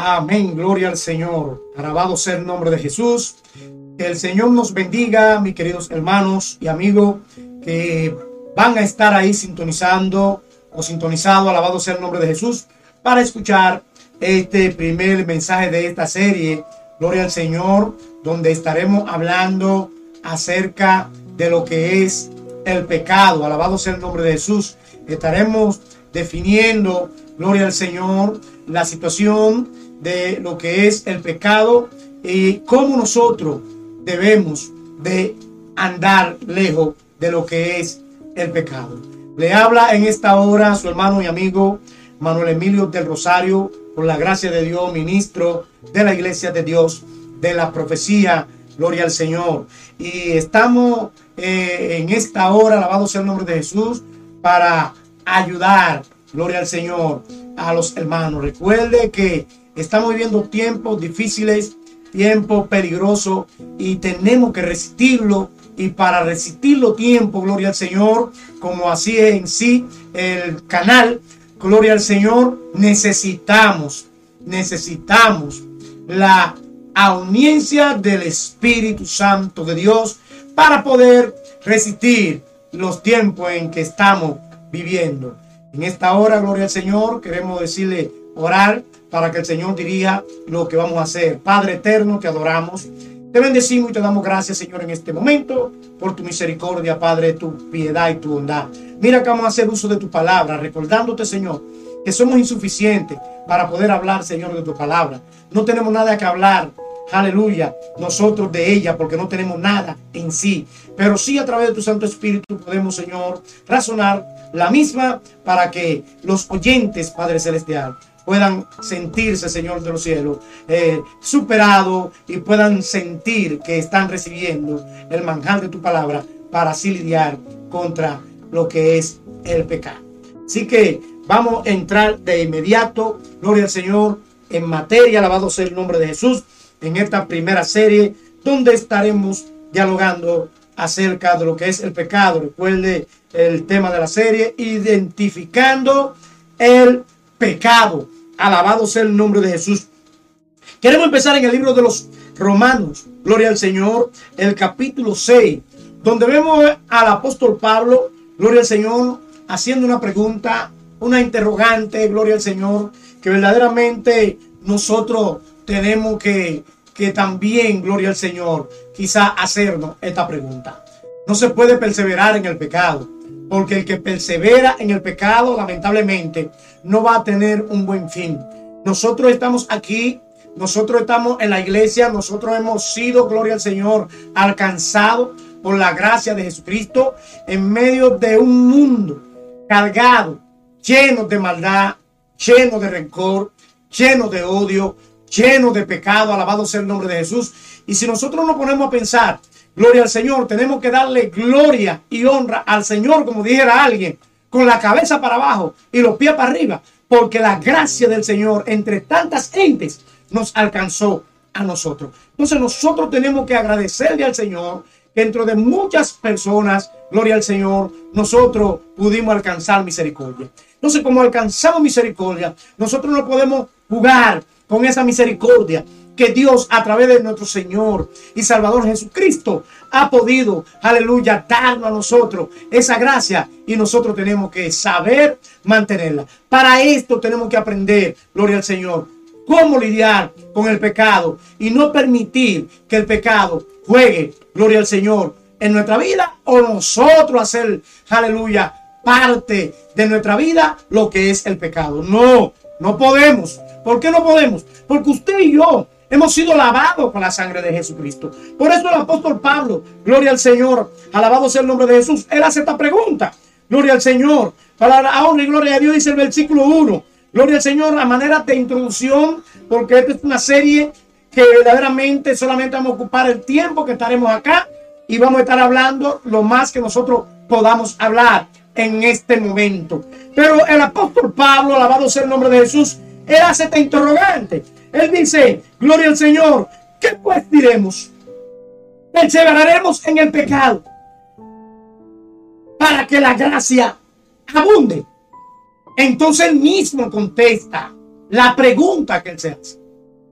Amén, gloria al Señor. Alabado sea el nombre de Jesús. Que el Señor nos bendiga, mis queridos hermanos y amigos que van a estar ahí sintonizando o sintonizado, alabado sea el nombre de Jesús, para escuchar este primer mensaje de esta serie, Gloria al Señor, donde estaremos hablando acerca de lo que es el pecado. Alabado sea el nombre de Jesús. Estaremos definiendo, Gloria al Señor, la situación de lo que es el pecado y cómo nosotros debemos de andar lejos de lo que es el pecado. Le habla en esta hora su hermano y amigo Manuel Emilio del Rosario, por la gracia de Dios, ministro de la Iglesia de Dios, de la profecía, gloria al Señor. Y estamos eh, en esta hora, alabado sea el nombre de Jesús, para ayudar, gloria al Señor, a los hermanos. Recuerde que Estamos viviendo tiempos difíciles, tiempos peligrosos y tenemos que resistirlo. Y para resistirlo tiempo, gloria al Señor, como así es en sí el canal, gloria al Señor, necesitamos, necesitamos la audiencia del Espíritu Santo de Dios para poder resistir los tiempos en que estamos viviendo. En esta hora, gloria al Señor, queremos decirle, orar para que el Señor diría lo que vamos a hacer. Padre eterno, te adoramos. Te bendecimos y te damos gracias, Señor, en este momento por tu misericordia, Padre, tu piedad y tu bondad. Mira que vamos a hacer uso de tu palabra, recordándote, Señor, que somos insuficientes para poder hablar, Señor, de tu palabra. No tenemos nada que hablar, aleluya, nosotros de ella, porque no tenemos nada en sí. Pero sí a través de tu Santo Espíritu podemos, Señor, razonar la misma para que los oyentes, Padre Celestial, puedan sentirse, Señor de los cielos, eh, superados y puedan sentir que están recibiendo el manjar de tu palabra para así lidiar contra lo que es el pecado. Así que vamos a entrar de inmediato, gloria al Señor, en materia, alabado sea el nombre de Jesús, en esta primera serie, donde estaremos dialogando acerca de lo que es el pecado. Recuerde el tema de la serie, identificando el pecado. Alabado sea el nombre de Jesús. Queremos empezar en el libro de los Romanos, gloria al Señor, el capítulo 6, donde vemos al apóstol Pablo, gloria al Señor, haciendo una pregunta, una interrogante, gloria al Señor, que verdaderamente nosotros tenemos que, que también, gloria al Señor, quizá hacernos esta pregunta. No se puede perseverar en el pecado. Porque el que persevera en el pecado, lamentablemente, no va a tener un buen fin. Nosotros estamos aquí, nosotros estamos en la iglesia, nosotros hemos sido, gloria al Señor, alcanzados por la gracia de Jesucristo en medio de un mundo cargado, lleno de maldad, lleno de rencor, lleno de odio, lleno de pecado. Alabado sea el nombre de Jesús. Y si nosotros nos ponemos a pensar Gloria al Señor. Tenemos que darle gloria y honra al Señor, como dijera alguien, con la cabeza para abajo y los pies para arriba, porque la gracia del Señor entre tantas gentes nos alcanzó a nosotros. Entonces nosotros tenemos que agradecerle al Señor que dentro de muchas personas, gloria al Señor, nosotros pudimos alcanzar misericordia. Entonces, como alcanzamos misericordia, nosotros no podemos jugar con esa misericordia que Dios a través de nuestro Señor y Salvador Jesucristo ha podido, aleluya, darnos a nosotros esa gracia y nosotros tenemos que saber mantenerla. Para esto tenemos que aprender, gloria al Señor, cómo lidiar con el pecado y no permitir que el pecado juegue, gloria al Señor, en nuestra vida o nosotros hacer, aleluya, parte de nuestra vida lo que es el pecado. No, no podemos. ¿Por qué no podemos? Porque usted y yo Hemos sido lavados con la sangre de Jesucristo. Por eso el apóstol Pablo, gloria al Señor, alabado sea el nombre de Jesús, él hace esta pregunta. Gloria al Señor. Para la honra y gloria a Dios dice el versículo 1. Gloria al Señor a manera de introducción, porque esta es una serie que verdaderamente solamente vamos a ocupar el tiempo que estaremos acá y vamos a estar hablando lo más que nosotros podamos hablar en este momento. Pero el apóstol Pablo, alabado sea el nombre de Jesús, él hace esta interrogante. Él dice, gloria al Señor, ¿qué pues diremos? Perseveraremos en el pecado para que la gracia abunde. Entonces él mismo contesta la pregunta que él se hace.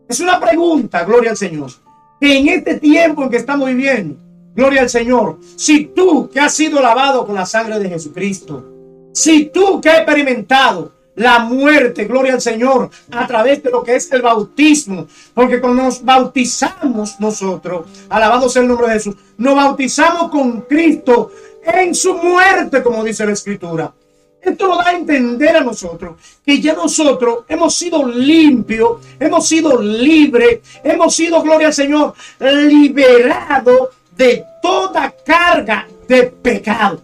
Es una pregunta, gloria al Señor. Que en este tiempo en que estamos viviendo, gloria al Señor, si tú que has sido lavado con la sangre de Jesucristo, si tú que has experimentado la muerte, gloria al Señor, a través de lo que es el bautismo. Porque cuando nos bautizamos nosotros, alabado sea el nombre de Jesús, nos bautizamos con Cristo en su muerte, como dice la Escritura. Esto nos da a entender a nosotros que ya nosotros hemos sido limpios, hemos sido libres, hemos sido, gloria al Señor, liberados de toda carga de pecado.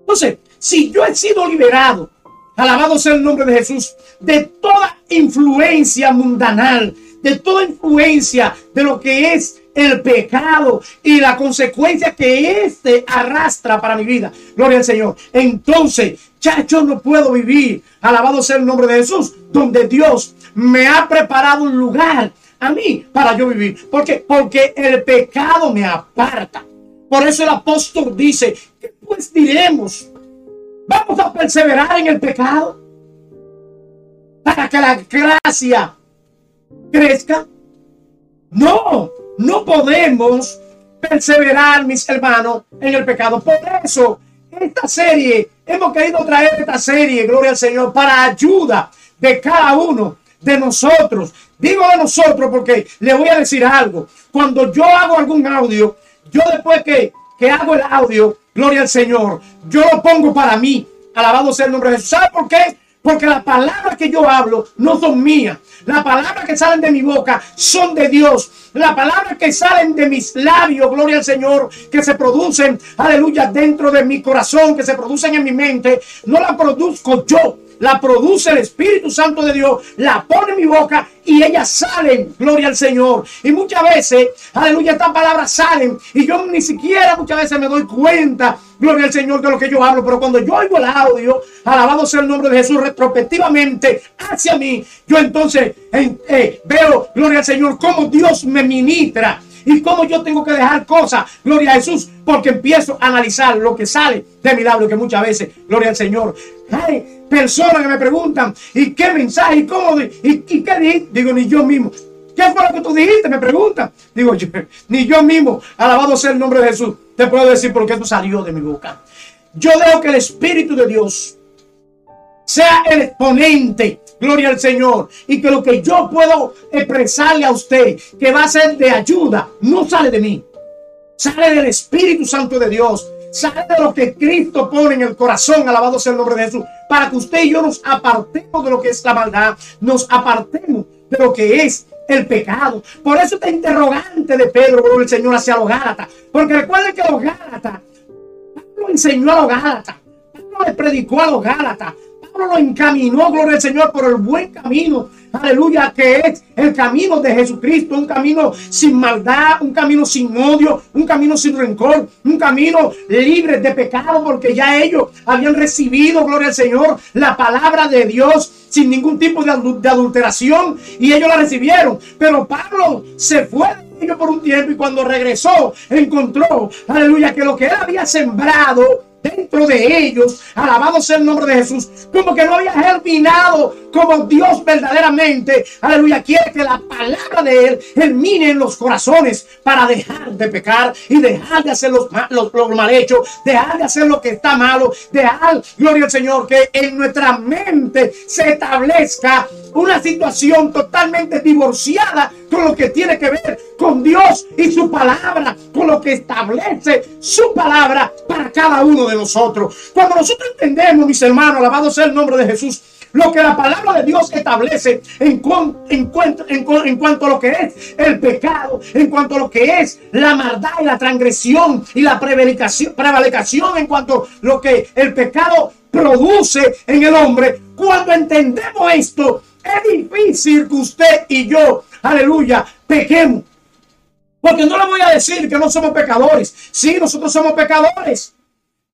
Entonces, si yo he sido liberado, alabado sea el nombre de Jesús, de toda influencia mundanal, de toda influencia de lo que es el pecado y la consecuencia que éste arrastra para mi vida. Gloria al Señor. Entonces, ya yo no puedo vivir, alabado sea el nombre de Jesús, donde Dios me ha preparado un lugar a mí para yo vivir. ¿Por qué? Porque el pecado me aparta. Por eso el apóstol dice, ¿qué pues diremos? ¿Vamos a perseverar en el pecado? Para que la gracia crezca. No, no podemos perseverar, mis hermanos, en el pecado. Por eso, esta serie, hemos querido traer esta serie, gloria al Señor, para ayuda de cada uno de nosotros. Digo de nosotros porque le voy a decir algo. Cuando yo hago algún audio, yo después que, que hago el audio, gloria al Señor, yo lo pongo para mí. Alabado sea el nombre de Jesús. ¿Sabe por qué? Porque las palabras que yo hablo no son mías. Las palabras que salen de mi boca son de Dios. Las palabras que salen de mis labios, gloria al Señor, que se producen, aleluya, dentro de mi corazón, que se producen en mi mente, no las produzco yo la produce el Espíritu Santo de Dios, la pone en mi boca y ellas salen, gloria al Señor. Y muchas veces, aleluya, estas palabras salen y yo ni siquiera muchas veces me doy cuenta, gloria al Señor, de lo que yo hablo. Pero cuando yo oigo el audio, alabado sea el nombre de Jesús, retrospectivamente hacia mí, yo entonces eh, veo, gloria al Señor, cómo Dios me ministra y cómo yo tengo que dejar cosas, gloria a Jesús, porque empiezo a analizar lo que sale de mi labio, que muchas veces, gloria al Señor, hay personas que me preguntan, ¿y qué mensaje? ¿Y cómo? ¿Y, qué? Digo, ni yo mismo. ¿Qué fue lo que tú dijiste? Me preguntan. Digo, yo, ni yo mismo, alabado sea el nombre de Jesús, te puedo decir por qué eso salió de mi boca. Yo dejo que el Espíritu de Dios sea el exponente, gloria al Señor, y que lo que yo puedo expresarle a usted, que va a ser de ayuda, no sale de mí, sale del Espíritu Santo de Dios, sale de lo que Cristo pone en el corazón, alabado sea el nombre de Jesús, para que usted y yo nos apartemos de lo que es la maldad, nos apartemos de lo que es el pecado. Por eso está interrogante de Pedro, el Señor, hacia los Gálatas. Porque recuerden que los Gálatas, Pablo enseñó a los Gálatas, Pablo le predicó a los Gálatas, lo encaminó, gloria al Señor, por el buen camino. Aleluya, que es el camino de Jesucristo, un camino sin maldad, un camino sin odio, un camino sin rencor, un camino libre de pecado, porque ya ellos habían recibido, gloria al Señor, la palabra de Dios sin ningún tipo de, adulteración y ellos la recibieron. Pero Pablo se fue ellos por un tiempo y cuando regresó encontró, aleluya, que lo que él había sembrado dentro de ellos, alabado sea el nombre de Jesús, como que no había germinado como Dios verdaderamente, aleluya, quiere que la palabra de Él germine en los corazones para dejar de pecar y dejar de hacer los, los, los mal hechos, dejar de hacer lo que está malo, dejar, gloria al Señor, que en nuestra mente se establezca una situación totalmente divorciada con lo que tiene que ver con Dios y su palabra, con lo que establece su palabra para cada uno de nosotros. Cuando nosotros entendemos, mis hermanos, alabado sea el nombre de Jesús, lo que la palabra de Dios establece en, en, en, cuanto a lo que es el pecado, en cuanto a lo que es la maldad y la transgresión y la prevaricación, prevaricación en cuanto a lo que el pecado produce en el hombre. Cuando entendemos esto, es difícil que usted y yo, aleluya, pequemos. Porque no le voy a decir que no somos pecadores. Sí, nosotros somos pecadores.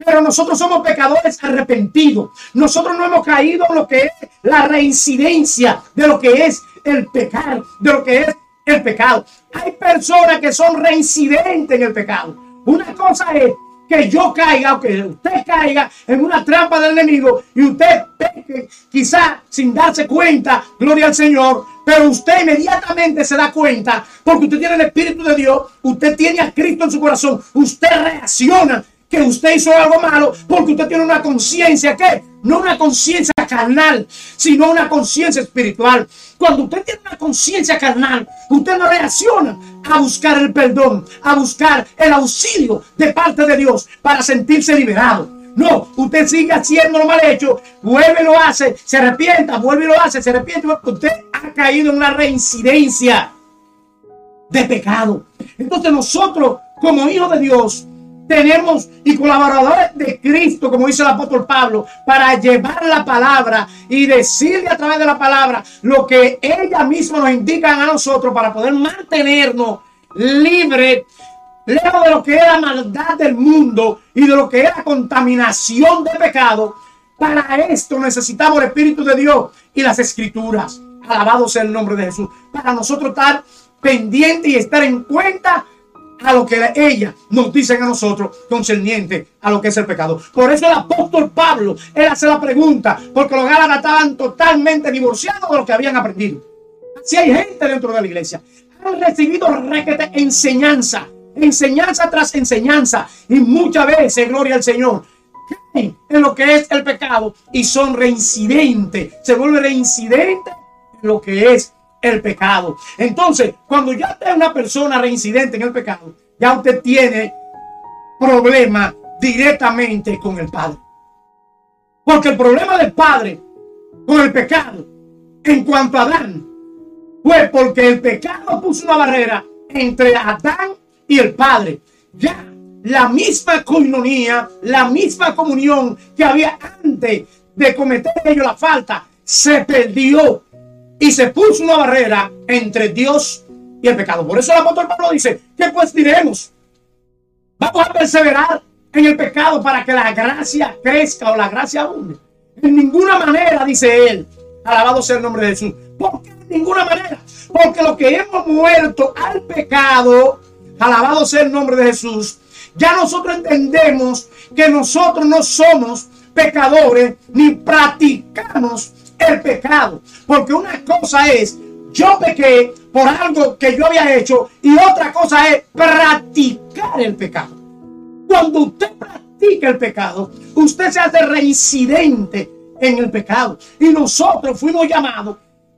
Pero nosotros somos pecadores arrepentidos. Nosotros no hemos caído en lo que es la reincidencia de lo que es el pecado, de lo que es el pecado. Hay personas que son reincidentes en el pecado. Una cosa es que yo caiga o que usted caiga en una trampa del enemigo y usted peque, quizá sin darse cuenta, gloria al Señor, pero usted inmediatamente se da cuenta porque usted tiene el Espíritu de Dios, usted tiene a Cristo en su corazón, usted reacciona que usted hizo algo malo porque usted tiene una conciencia que no una conciencia carnal, sino una conciencia espiritual. Cuando usted tiene una conciencia carnal, usted no reacciona a buscar el perdón, a buscar el auxilio de parte de Dios para sentirse liberado. No, usted sigue haciendo lo mal hecho, vuelve y lo hace, se arrepienta, vuelve y lo hace, se arrepiente. Usted ha caído en una reincidencia de pecado. Entonces nosotros, como hijos de Dios, tenemos y colaboradores de Cristo, como dice el apóstol Pablo, para llevar la palabra y decirle a través de la palabra lo que ella misma nos indica a nosotros para poder mantenernos libres, lejos de lo que era maldad del mundo y de lo que era contaminación de pecado. Para esto necesitamos el Espíritu de Dios y las Escrituras. Alabado sea el nombre de Jesús. Para nosotros estar pendiente y estar en cuenta a lo que ella nos dicen a nosotros concerniente a lo que es el pecado. Por eso el apóstol Pablo, él hace la pregunta, porque los Gálatas estaban totalmente divorciados de lo que habían aprendido. Si hay gente dentro de la iglesia, han recibido requete enseñanza, enseñanza tras enseñanza, y muchas veces, gloria al Señor, en lo que es el pecado y son reincidentes, se vuelve reincidente en lo que es el pecado. Entonces, cuando ya es una persona reincidente en el pecado, ya usted tiene problema directamente con el Padre. Porque el problema del Padre con el pecado en cuanto a Adán fue porque el pecado puso una barrera entre Adán y el Padre. Ya la misma coinonía, la misma comunión que había antes de cometer ellos la falta, se perdió y se puso una barrera entre Dios y el pecado. Por eso el apóstol Pablo dice, ¿qué pues diremos? Vamos a perseverar en el pecado para que la gracia crezca o la gracia abunde. En ninguna manera, dice él, alabado sea el nombre de Jesús. ¿Por qué en ninguna manera? Porque lo que hemos muerto al pecado, alabado sea el nombre de Jesús, ya nosotros entendemos que nosotros no somos pecadores ni practicamos el pecado. Porque una cosa es, yo pequé por algo que yo había hecho y otra cosa es practicar el pecado. Cuando usted practica el pecado, usted se hace reincidente en el pecado. Y nosotros fuimos llamados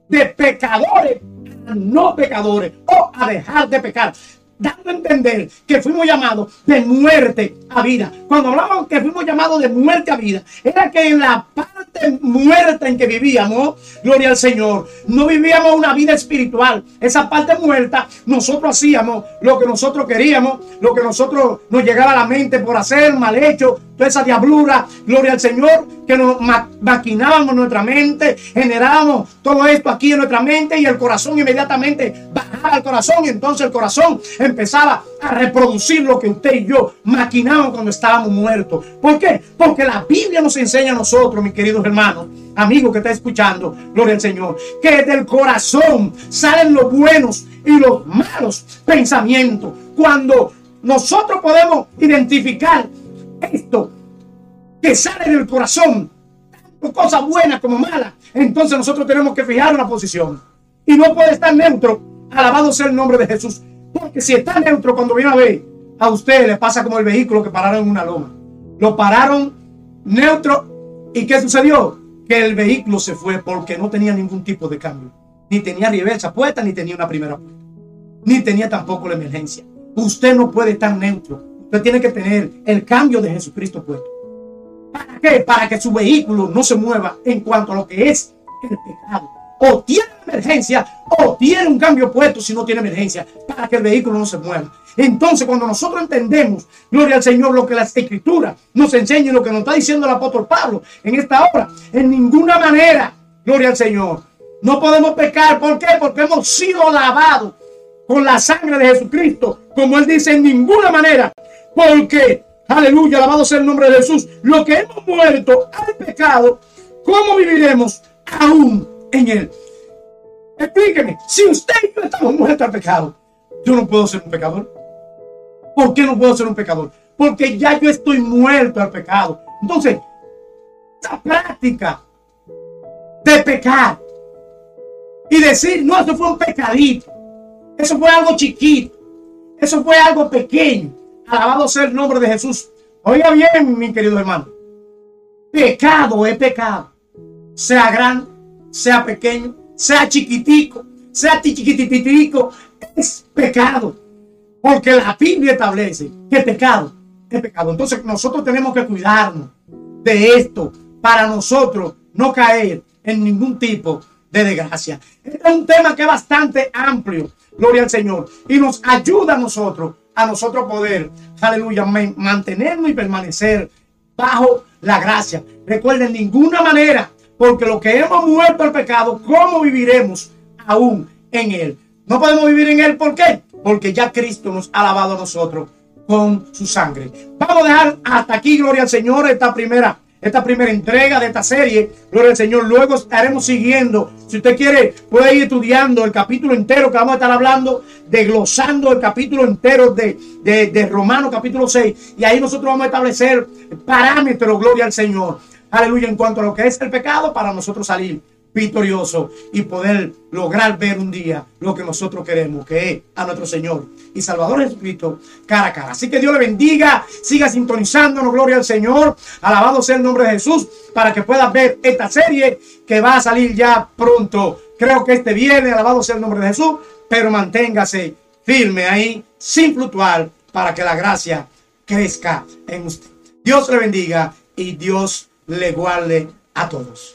de pecadores a no pecadores o a dejar de pecar dando a entender que fuimos llamados de muerte a vida. Cuando hablamos que fuimos llamados de muerte a vida, era que en la parte muerta en que vivíamos, gloria al Señor, no vivíamos una vida espiritual. Esa parte muerta, nosotros hacíamos lo que nosotros queríamos, lo que nosotros nos llegaba a la mente por hacer, mal hecho, toda esa diablura, gloria al Señor, que nos maquinábamos nuestra mente, generábamos todo esto aquí en nuestra mente y el corazón inmediatamente bajaba al corazón y entonces el corazón empezaba a reproducir lo que usted y yo maquinábamos cuando estábamos muertos. ¿Por qué? Porque la Biblia nos enseña a nosotros, mis queridos hermanos, amigos que está escuchando, gloria al Señor, que del corazón salen los buenos y los malos pensamientos. Cuando nosotros podemos identificar esto que sale del corazón, tanto cosas buenas como malas, entonces nosotros tenemos que fijar una posición. Y no puede estar neutro, alabado sea el nombre de Jesús. Porque si está neutro cuando viene a ver, a usted le pasa como el vehículo que pararon en una loma. Lo pararon neutro y ¿qué sucedió? Que el vehículo se fue porque no tenía ningún tipo de cambio. Ni tenía reversa puesta, ni tenía una primera puesta. Ni tenía tampoco la emergencia. Usted no puede estar neutro Tiene que tener el cambio de Jesucristo puesto. ¿Para qué? Para que su vehículo no se mueva en cuanto a lo que es el pecado. O tiene emergencia o tiene un cambio puesto si no tiene emergencia, para que el vehículo no se mueva. Entonces, cuando nosotros entendemos, gloria al Señor, lo que las escrituras nos enseñan, lo que nos está diciendo el apóstol Pablo en esta hora, en ninguna manera, gloria al Señor, no podemos pecar. ¿Por qué? Porque hemos sido lavados con la sangre de Jesucristo, como él dice, en ninguna manera porque, aleluya, alabado sea el nombre de Jesús, lo que hemos muerto al pecado, ¿cómo viviremos aún en él? Explíqueme, si usted no estamos muertos al pecado, yo no puedo ser un pecador. ¿Por qué no puedo ser un pecador? porque ya yo estoy muerto al pecado. Entonces, esa práctica de pecar y decir, no, eso fue un pecadito, eso fue algo chiquito, eso fue algo pequeño. Alabado sea el nombre de Jesús. Oiga bien, mi querido hermano. Pecado es pecado. Sea grande, sea pequeño, sea chiquitico, sea chiquititico, es pecado. Porque la Biblia establece que pecado es pecado. Entonces nosotros tenemos que cuidarnos de esto para nosotros no caer en ningún tipo de desgracia. Este es un tema que es bastante amplio, gloria al Señor, y nos ayuda a nosotros, a nosotros poder, aleluya, mantenernos y permanecer bajo la gracia. Recuerden, ninguna manera, porque lo que hemos muerto al pecado, ¿cómo viviremos aún en él? No podemos vivir en él, ¿por qué? Porque ya Cristo nos ha lavado a nosotros con su sangre. Vamos a dejar hasta aquí, gloria al Señor, esta primera, esta primera entrega de esta serie, gloria al Señor. Luego estaremos siguiendo. Si usted quiere, puede ir estudiando el capítulo entero que vamos a estar hablando, desglosando el capítulo entero de, de, de Romano capítulo 6. Y ahí nosotros vamos a establecer parámetros, gloria al Señor. Aleluya, en cuanto a lo que es el pecado, para nosotros salir victorioso y poder lograr ver un día lo que nosotros queremos, que es a nuestro Señor y Salvador Jesucristo cara a cara. Así que Dios le bendiga, siga sintonizándonos, gloria al Señor, alabado sea el nombre de Jesús, para que puedas ver esta serie que va a salir ya pronto. Creo que este viernes, alabado sea el nombre de Jesús, pero manténgase firme ahí, sin fluctuar, para que la gracia crezca en usted. Dios le bendiga y Dios le guarde a todos.